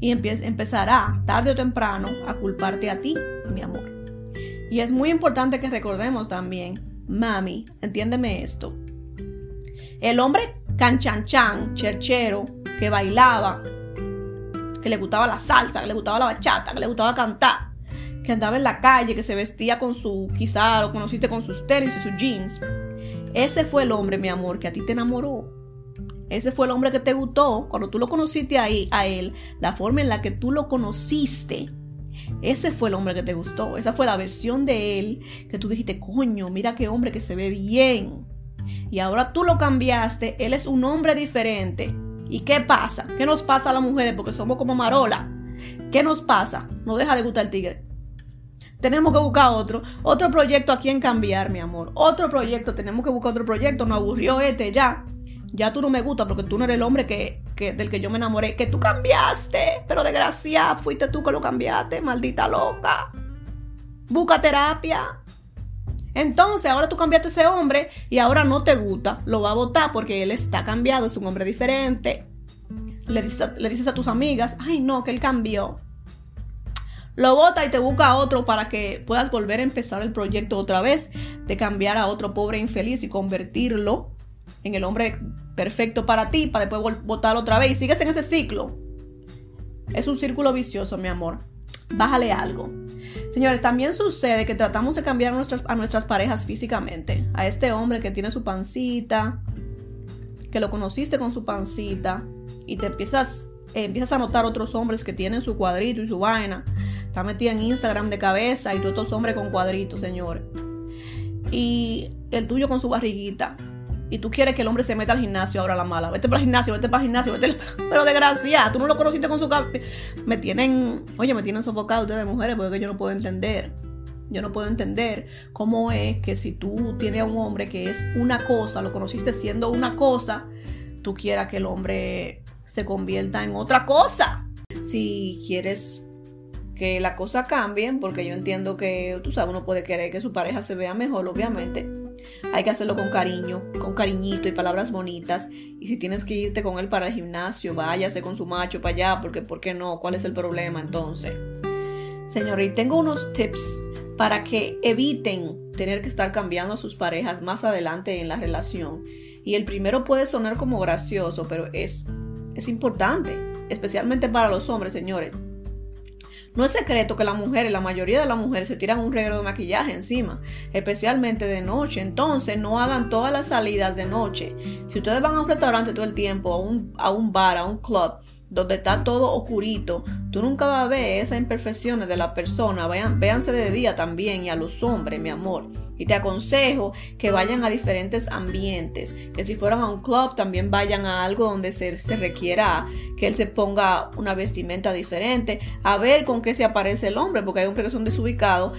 Y empezará, tarde o temprano, a culparte a ti, mi amor. Y es muy importante que recordemos también, mami, entiéndeme esto. El hombre canchanchan, cherchero, que bailaba, que le gustaba la salsa, que le gustaba la bachata, que le gustaba cantar, que andaba en la calle, que se vestía con su, quizá lo conociste con sus tenis y sus jeans. Ese fue el hombre, mi amor, que a ti te enamoró. Ese fue el hombre que te gustó cuando tú lo conociste ahí, a él, la forma en la que tú lo conociste ese fue el hombre que te gustó. Esa fue la versión de él que tú dijiste, coño, mira qué hombre que se ve bien. Y ahora tú lo cambiaste. Él es un hombre diferente. ¿Y qué pasa? ¿Qué nos pasa a las mujeres? Porque somos como marola. ¿Qué nos pasa? No deja de gustar el tigre. Tenemos que buscar otro. Otro proyecto a quien cambiar, mi amor. Otro proyecto. Tenemos que buscar otro proyecto. Nos aburrió este ya ya tú no me gusta porque tú no eres el hombre que, del que yo me enamoré, que tú cambiaste, pero desgracia, fuiste tú que lo cambiaste, maldita loca. Busca terapia. Entonces, ahora tú cambiaste ese hombre y ahora no te gusta, lo va a votar porque él está cambiado, es un hombre diferente. Le dices, le dices a tus amigas, ay no, que él cambió. Lo vota y te busca otro para que puedas volver a empezar el proyecto otra vez de cambiar a otro pobre infeliz y convertirlo en el hombre perfecto para ti, para después votar otra vez y sigues en ese ciclo. Es un círculo vicioso, mi amor. Bájale algo. Señores, también sucede que tratamos de cambiar a nuestras, a nuestras parejas físicamente. A este hombre que tiene su pancita, que lo conociste con su pancita y te empiezas, empiezas a notar otros hombres que tienen su cuadrito y su vaina. Está metida en Instagram de cabeza y tú otros hombres con cuadritos, señores. Y el tuyo con su barriguita y tú quieres que el hombre se meta al gimnasio ahora la mala. Vete para el gimnasio, vete para el gimnasio, vete. Pero desgracia, tú no lo conociste con su Me tienen, oye, me tienen sofocado ustedes mujeres porque yo no puedo entender. Yo no puedo entender cómo es que si tú tienes a un hombre que es una cosa, lo conociste siendo una cosa, tú quieras que el hombre se convierta en otra cosa. Si quieres que la cosa cambie, porque yo entiendo que, tú sabes, uno puede querer que su pareja se vea mejor, obviamente hay que hacerlo con cariño, con cariñito y palabras bonitas. Y si tienes que irte con él para el gimnasio, váyase con su macho para allá, porque ¿por qué no? ¿Cuál es el problema entonces? Señor, y tengo unos tips para que eviten tener que estar cambiando a sus parejas más adelante en la relación. Y el primero puede sonar como gracioso, pero es, es importante, especialmente para los hombres, señores. No es secreto que las mujeres, la mayoría de las mujeres se tiran un regalo de maquillaje encima, especialmente de noche. Entonces no hagan todas las salidas de noche. Si ustedes van a un restaurante todo el tiempo, a un, a un bar, a un club, donde está todo oscurito, tú nunca vas a ver esas imperfecciones de la persona. Vean, véanse de día también y a los hombres, mi amor. Y te aconsejo que vayan a diferentes ambientes, que si fueran a un club también vayan a algo donde se, se requiera que él se ponga una vestimenta diferente, a ver con qué se aparece el hombre, porque hay hombres que son desubicados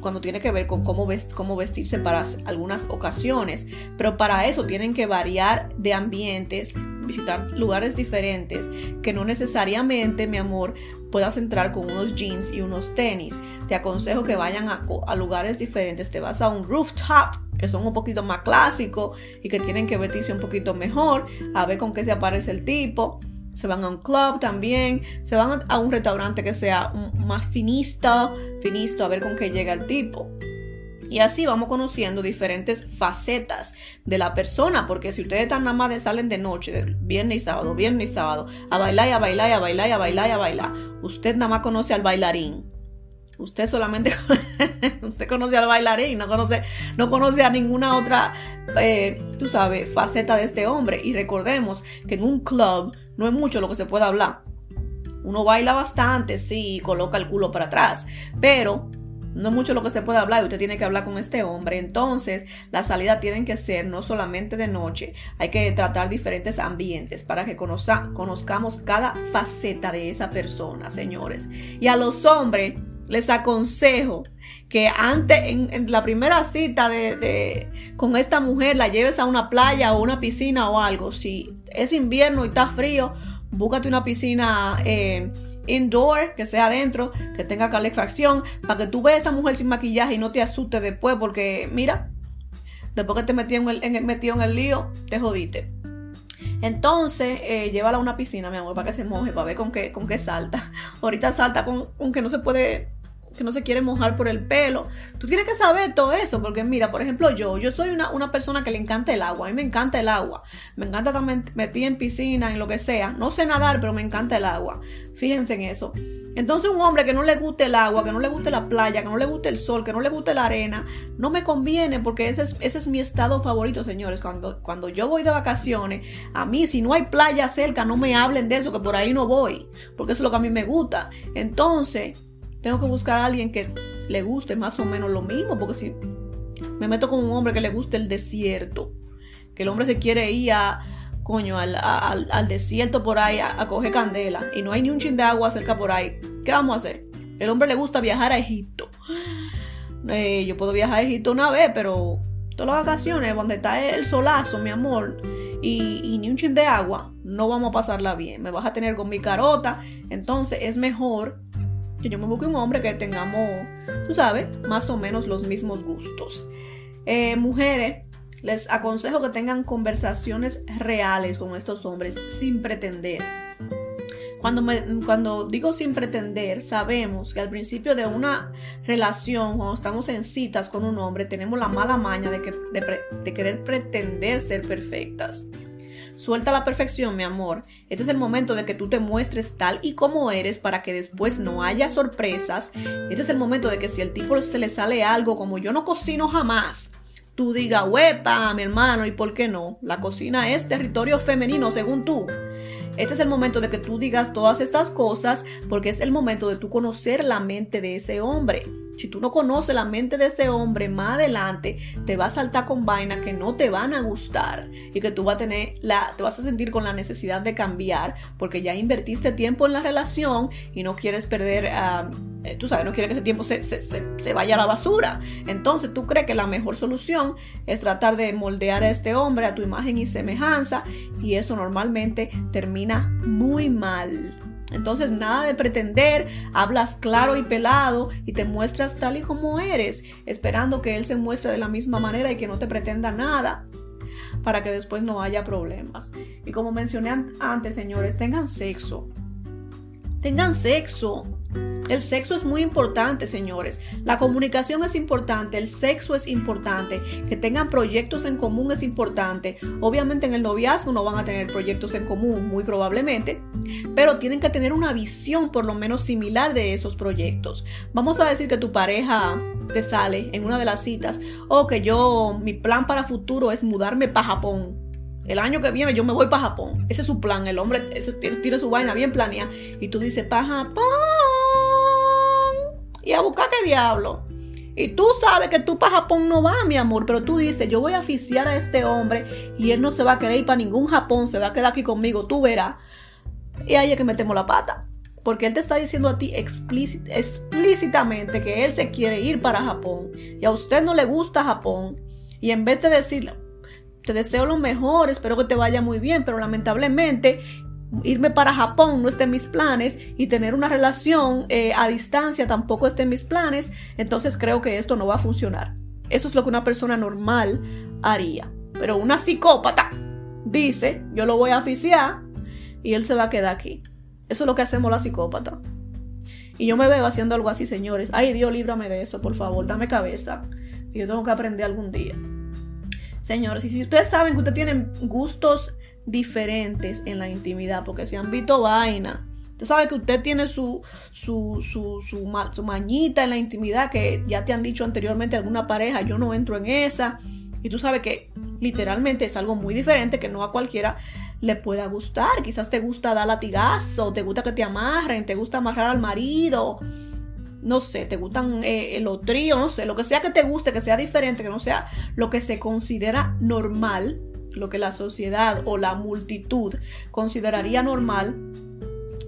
cuando tiene que ver con cómo, cómo vestirse para algunas ocasiones. Pero para eso tienen que variar de ambientes, visitar lugares diferentes, que no necesariamente, mi amor, puedas entrar con unos jeans y unos tenis. Te aconsejo que vayan a, lugares diferentes. Te vas a un rooftop que son un poquito más clásicos y que tienen que vestirse un poquito mejor, a ver con qué se aparece el tipo se van a un club también, se van a un restaurante que sea más finista, finista, a ver con qué llega el tipo. Y así vamos conociendo diferentes facetas de la persona, porque si ustedes están nada más salen de noche, de viernes y sábado, viernes y sábado, a bailar y a bailar y a bailar y a bailar y a bailar, usted nada más conoce al bailarín. Usted solamente usted conoce al bailarín, no conoce, no conoce a ninguna otra, eh, tú sabes, faceta de este hombre. Y recordemos que en un club no es mucho lo que se puede hablar. Uno baila bastante, sí, coloca el culo para atrás, pero no mucho lo que se puede hablar usted tiene que hablar con este hombre. Entonces, la salida tienen que ser no solamente de noche, hay que tratar diferentes ambientes para que conozcamos cada faceta de esa persona, señores. Y a los hombres les aconsejo que antes, en, la primera cita de, con esta mujer, la lleves a una playa o una piscina o algo. Si es invierno y está frío, búscate una piscina eh, indoor, que sea adentro, que tenga calefacción, para que tú veas a esa mujer sin maquillaje y no te asustes después, porque mira, después que te metí en el, en metió en el lío, te jodiste. Entonces, eh, llévala a una piscina, mi amor, para que se moje, para ver con qué, con qué salta. Ahorita salta con, con que no se puede que no se quiere mojar por el pelo. Tú tienes que saber todo eso, porque mira, por ejemplo, yo, yo soy una, una persona que le encanta el agua, a mí me encanta el agua, me encanta también metí en piscina, en lo que sea, no sé nadar, pero me encanta el agua. Fíjense en eso. Entonces un hombre que no le guste el agua, que no le guste la playa, que no le guste el sol, que no le guste la arena, no me conviene porque ese es, ese es mi estado favorito, señores. Cuando, cuando yo voy de vacaciones, a mí si no hay playa cerca, no me hablen de eso, que por ahí no voy, porque eso es lo que a mí me gusta. Entonces, tengo que buscar a alguien que le guste más o menos lo mismo, porque si me meto con un hombre que le guste el desierto, que el hombre se quiere ir a, coño, al, desierto por ahí a, coger candela y no hay ni un chin de agua cerca por ahí, ¿qué vamos a hacer? El hombre le gusta viajar a Egipto. Eh, yo puedo viajar a Egipto una vez, pero todas las vacaciones, donde está el solazo, mi amor, y, y, ni un chin de agua, no vamos a pasarla bien. Me vas a tener con mi carota. Entonces es mejor que yo me busque un hombre que tengamos, tú sabes, más o menos los mismos gustos. Eh, mujeres, les aconsejo que tengan conversaciones reales con estos hombres sin pretender. Cuando, cuando digo sin pretender, sabemos que al principio de una relación, cuando estamos en citas con un hombre, tenemos la mala maña de, que, de querer pretender ser perfectas. Suelta la perfección, mi amor. Este es el momento de que tú te muestres tal y como eres para que después no haya sorpresas. Este es el momento de que si al tipo se le sale algo como yo no cocino jamás, tú digas, huepa, mi hermano, ¿y por qué no? La cocina es territorio femenino, según tú. Este es el momento de que tú digas todas estas cosas porque es el momento de tú conocer la mente de ese hombre. Si tú no conoces la mente de ese hombre, más adelante te va a saltar con vainas que no te van a gustar y que tú vas a tener la, te vas a sentir con la necesidad de cambiar porque ya invertiste tiempo en la relación y no quieres perder, eh, tú sabes, no quieres que ese tiempo se, se vaya a la basura. Entonces tú crees que la mejor solución es tratar de moldear a este hombre a tu imagen y semejanza y eso normalmente termina muy mal. Entonces, nada de pretender, hablas claro y pelado y te muestras tal y como eres, esperando que él se muestre de la misma manera y que no te pretenda nada para que después no haya problemas. Y como mencioné antes, señores, tengan sexo. Tengan sexo. El sexo es muy importante, señores. La comunicación es importante, el sexo es importante, que tengan proyectos en común es importante. Obviamente en el noviazgo no van a tener proyectos en común, muy probablemente, pero tienen que tener una visión por lo menos similar de esos proyectos. Vamos a decir que tu pareja te sale en una de las citas o que yo, mi plan para futuro es mudarme para Japón. El año que viene yo me voy para Japón. Ese es su plan. El hombre tiene su vaina bien planeada. Y tú dices, para Japón y a buscar qué diablo. Y tú sabes que tú para Japón no vas, mi amor, pero tú dices, yo voy a oficiar a este hombre y él no se va a querer ir para ningún Japón, se va a quedar aquí conmigo, tú verás. Y ahí es que metemos la pata. Porque él te está diciendo a ti explícitamente que él se quiere ir para Japón y a usted no le gusta Japón. Y en vez de decirle, te deseo lo mejor, espero que te vaya muy bien, pero lamentablemente irme para Japón no está en mis planes y tener una relación eh, a distancia tampoco está en mis planes, entonces creo que esto no va a funcionar. Eso es lo que una persona normal haría. Pero una psicópata dice, yo lo voy a oficiar y él se va a quedar aquí. Eso es lo que hacemos la psicópata. Y yo me veo haciendo algo así, señores. Ay, Dios, líbrame de eso, por favor, dame cabeza. Yo tengo que aprender algún día. Señores, y si ustedes saben que ustedes tienen gustos diferentes en la intimidad, porque si han visto vaina, usted sabe que usted tiene su, su, su, su, mañita en la intimidad que ya te han dicho anteriormente alguna pareja, yo no entro en esa. Y tú sabes que literalmente es algo muy diferente que no a cualquiera le pueda gustar. Quizás te gusta dar latigazo, te gusta que te amarren, te gusta amarrar al marido. No sé, te gustan eh, los tríos, no sé, lo que sea que te guste, que sea diferente, que no sea lo que se considera normal lo que la sociedad o la multitud consideraría normal,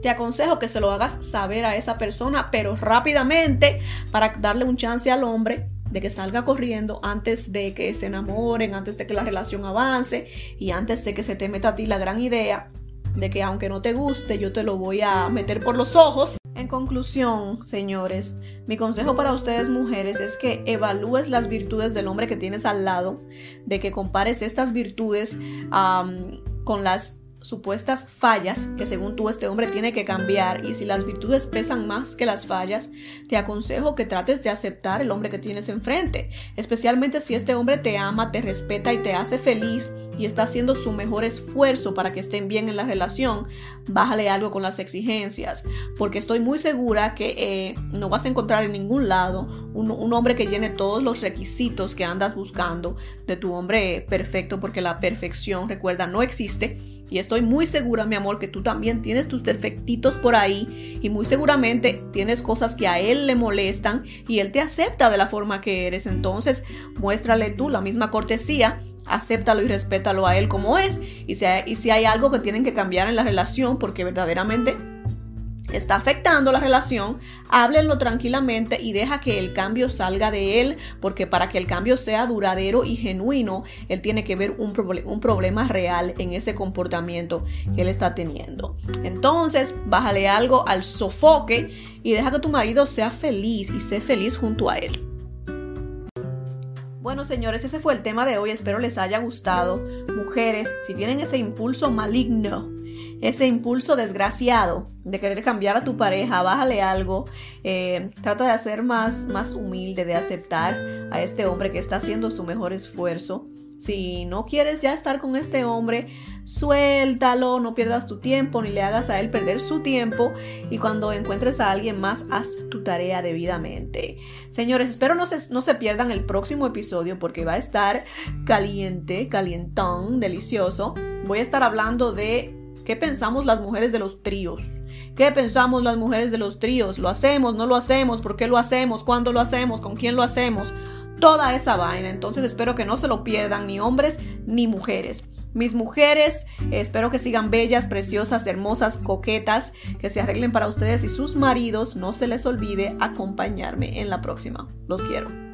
te aconsejo que se lo hagas saber a esa persona, pero rápidamente para darle un chance al hombre de que salga corriendo antes de que se enamoren, antes de que la relación avance y antes de que se te meta a ti la gran idea de que aunque no te guste, yo te lo voy a meter por los ojos. En conclusión, señores, mi consejo para ustedes mujeres es que evalúes las virtudes del hombre que tienes al lado, de que compares estas virtudes con las supuestas fallas que según tú este hombre tiene que cambiar y si las virtudes pesan más que las fallas, te aconsejo que trates de aceptar el hombre que tienes enfrente, especialmente si este hombre te ama, te respeta y te hace feliz y está haciendo su mejor esfuerzo para que estén bien en la relación, bájale algo con las exigencias, porque estoy muy segura que eh, no vas a encontrar en ningún lado un, un hombre que llene todos los requisitos que andas buscando de tu hombre perfecto, porque la perfección, recuerda, no existe y estoy muy segura, mi amor, que tú también tienes tus defectitos por ahí y muy seguramente tienes cosas que a él le molestan y él te acepta de la forma que eres. Entonces, muéstrale tú la misma cortesía acéptalo y respétalo a él como es. Y si, hay, y si hay algo que tienen que cambiar en la relación, porque verdaderamente está afectando la relación, háblenlo tranquilamente y deja que el cambio salga de él, porque para que el cambio sea duradero y genuino, él tiene que ver un, problema real en ese comportamiento que él está teniendo. Entonces, bájale algo al sofoque y deja que tu marido sea feliz y sé feliz junto a él. Bueno, señores, ese fue el tema de hoy. Espero les haya gustado. Mujeres, si tienen ese impulso maligno ese impulso desgraciado de querer cambiar a tu pareja, bájale algo, eh, trata de ser más, más humilde, de aceptar a este hombre que está haciendo su mejor esfuerzo. Si no quieres ya estar con este hombre, suéltalo, no pierdas tu tiempo ni le hagas a él perder su tiempo y cuando encuentres a alguien más, haz tu tarea debidamente. Señores, espero no se, no se pierdan el próximo episodio porque va a estar caliente, calientón, delicioso. Voy a estar hablando de ¿Qué pensamos las mujeres de los tríos? ¿Qué pensamos las mujeres de los tríos? ¿Lo hacemos? ¿No lo hacemos? ¿Por qué lo hacemos? ¿Cuándo lo hacemos? ¿Con quién lo hacemos? Toda esa vaina. Entonces espero que no se lo pierdan ni hombres ni mujeres. Mis mujeres, espero que sigan bellas, preciosas, hermosas, coquetas, que se arreglen para ustedes y sus maridos. No se les olvide acompañarme en la próxima. Los quiero.